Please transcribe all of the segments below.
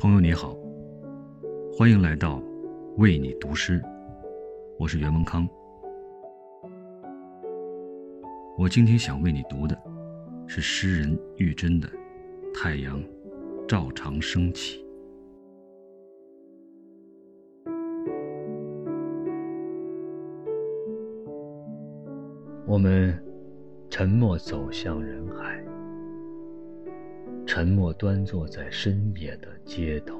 朋友你好，欢迎来到为你读诗，我是袁文康。我今天想为你读的是诗人玉珍的《太阳照常升起》。我们沉默走向人海。沉默端坐在深夜的街头。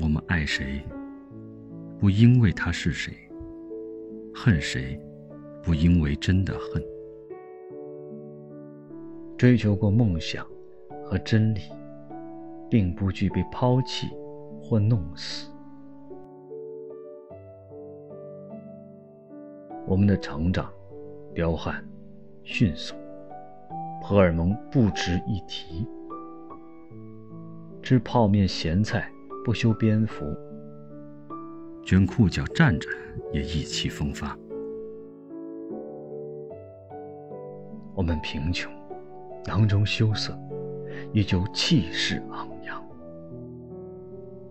我们爱谁，不因为他是谁；恨谁，不因为真的恨。追求过梦想和真理，并不具备抛弃或弄死。我们的成长彪悍、迅速。荷尔蒙不值一提，吃泡面咸菜不修边幅，卷裤脚站着也意气风发。我们贫穷，囊中羞涩，依旧气势昂扬。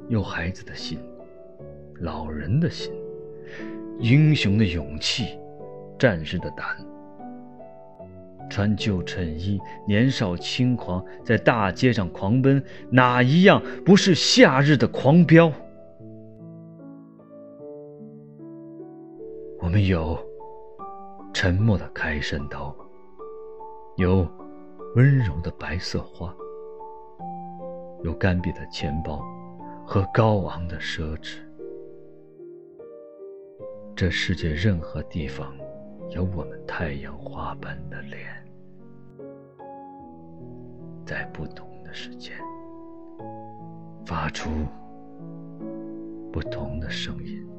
有孩子的心，老人的心，英雄的勇气，战士的胆。穿旧衬衣，年少轻狂，在大街上狂奔，哪一样不是夏日的狂飙？我们有沉默的开山刀，有温柔的白色花，有干瘪的钱包和高昂的奢侈。这世界任何地方，有我们太阳花般的脸。在不同的时间，发出不同的声音。